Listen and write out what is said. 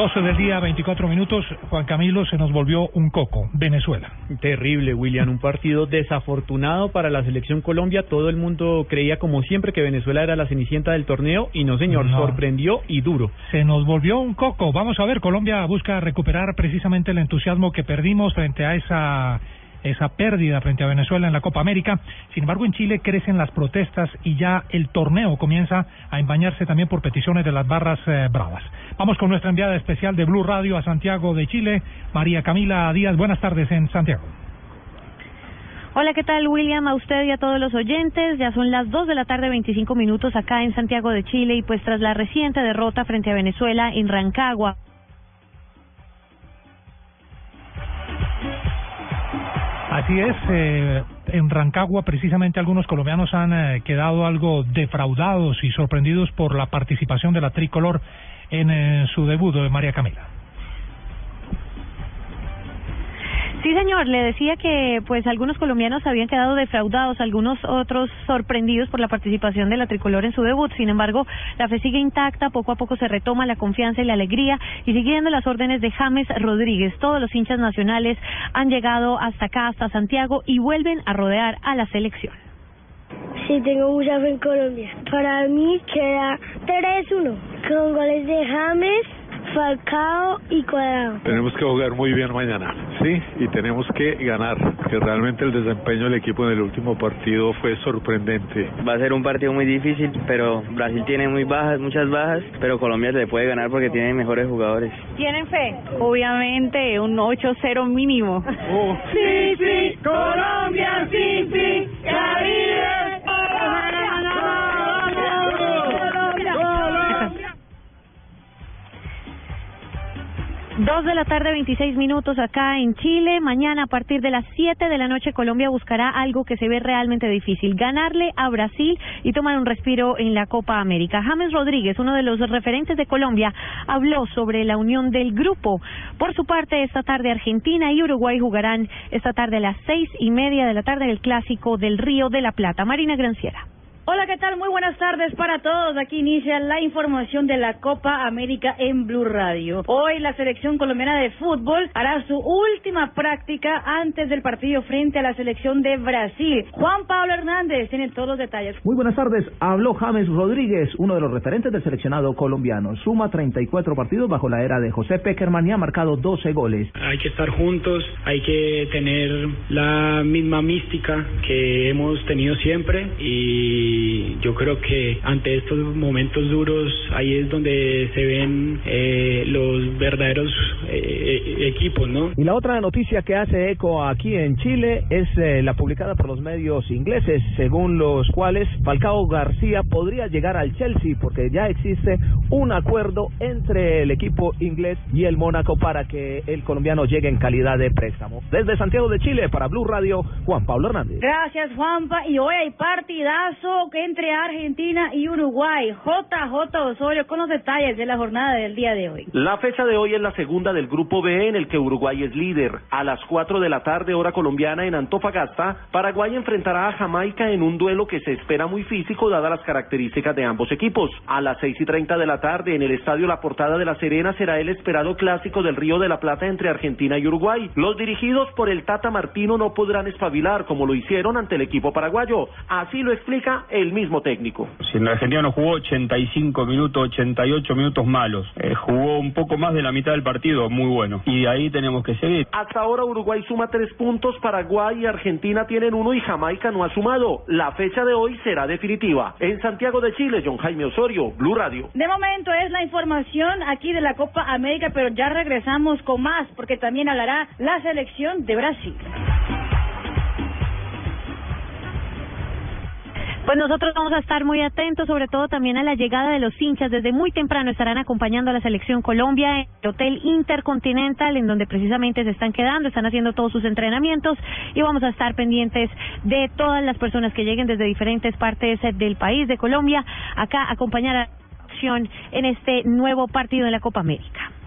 12 del día, 24 minutos. Juan Camilo se nos volvió un coco. Venezuela. Terrible, William. Un partido desafortunado para la selección Colombia. Todo el mundo creía, como siempre, que Venezuela era la cenicienta del torneo. Y no, señor, sorprendió y duro. Se nos volvió un coco. Vamos a ver, Colombia busca recuperar precisamente el entusiasmo que perdimos frente a esa esa pérdida frente a Venezuela en la Copa América. Sin embargo, en Chile crecen las protestas y ya el torneo comienza a embañarse también por peticiones de las barras eh, bravas. Vamos con nuestra enviada especial de Blue Radio a Santiago de Chile, María Camila Díaz. Buenas tardes en Santiago. Hola, ¿qué tal, William? A usted y a todos los oyentes. Ya son las 2 de la tarde, 25 minutos acá en Santiago de Chile y pues tras la reciente derrota frente a Venezuela en Rancagua. Así es, eh, en Rancagua precisamente algunos colombianos han eh, quedado algo defraudados y sorprendidos por la participación de la tricolor en eh, su debut de María Camila. Sí, señor, le decía que pues algunos colombianos habían quedado defraudados, algunos otros sorprendidos por la participación de la tricolor en su debut. Sin embargo, la fe sigue intacta, poco a poco se retoma la confianza y la alegría y siguiendo las órdenes de James Rodríguez. Todos los hinchas nacionales han llegado hasta acá, hasta Santiago y vuelven a rodear a la selección. Sí, tengo mucha fe en Colombia. Para mí queda 3-1 con goles de James, Falcao y Cuadrado. Tenemos que jugar muy bien mañana, sí, y tenemos que ganar, que realmente el desempeño del equipo en el último partido fue sorprendente. Va a ser un partido muy difícil, pero Brasil tiene muy bajas, muchas bajas, pero Colombia se le puede ganar porque tiene mejores jugadores. ¿Tienen fe? Obviamente, un 8-0 mínimo. Sí, sí, Colombia, sí, sí, Caribe. Dos de la tarde, 26 minutos acá en Chile. Mañana a partir de las 7 de la noche Colombia buscará algo que se ve realmente difícil, ganarle a Brasil y tomar un respiro en la Copa América. James Rodríguez, uno de los referentes de Colombia, habló sobre la unión del grupo. Por su parte, esta tarde Argentina y Uruguay jugarán esta tarde a las seis y media de la tarde el Clásico del Río de la Plata. Marina Granciera. Hola, ¿qué tal? Muy buenas tardes para todos. Aquí inicia la información de la Copa América en Blue Radio. Hoy la selección colombiana de fútbol hará su última práctica antes del partido frente a la selección de Brasil. Juan Pablo Hernández tiene todos los detalles. Muy buenas tardes. Habló James Rodríguez, uno de los referentes del seleccionado colombiano. Suma 34 partidos bajo la era de José Peckerman y ha marcado 12 goles. Hay que estar juntos, hay que tener la misma mística que hemos tenido siempre y y yo creo que ante estos momentos duros ahí es donde se ven eh, los verdaderos eh, equipos, ¿no? Y la otra noticia que hace eco aquí en Chile es eh, la publicada por los medios ingleses, según los cuales Falcao García podría llegar al Chelsea porque ya existe un acuerdo entre el equipo inglés y el Mónaco para que el colombiano llegue en calidad de préstamo. Desde Santiago de Chile para Blue Radio, Juan Pablo Hernández. Gracias, Juanpa. Y hoy hay partidazo entre Argentina y Uruguay. JJ Osorio con los detalles de la jornada del día de hoy. La fecha de hoy es la segunda del grupo B en el que Uruguay es líder. A las 4 de la tarde, hora colombiana en Antofagasta, Paraguay enfrentará a Jamaica en un duelo que se espera muy físico dadas las características de ambos equipos. A las 6 y 30 de la tarde en el estadio La Portada de la Serena será el esperado clásico del Río de la Plata entre Argentina y Uruguay. Los dirigidos por el Tata Martino no podrán espabilar como lo hicieron ante el equipo paraguayo. Así lo explica el mismo técnico. Si en Argentina no jugó 85 minutos, 88 minutos malos, eh, jugó un poco más de la mitad del partido, muy bueno. Y ahí tenemos que seguir. Hasta ahora Uruguay suma tres puntos, Paraguay y Argentina tienen uno y Jamaica no ha sumado. La fecha de hoy será definitiva. En Santiago de Chile, John Jaime Osorio, Blue Radio. De momento es la información aquí de la Copa América, pero ya regresamos con más porque también hablará la selección de Brasil. Pues nosotros vamos a estar muy atentos, sobre todo también a la llegada de los hinchas. Desde muy temprano estarán acompañando a la selección Colombia en el Hotel Intercontinental, en donde precisamente se están quedando, están haciendo todos sus entrenamientos y vamos a estar pendientes de todas las personas que lleguen desde diferentes partes del país, de Colombia, acá a acompañar a la selección en este nuevo partido de la Copa América.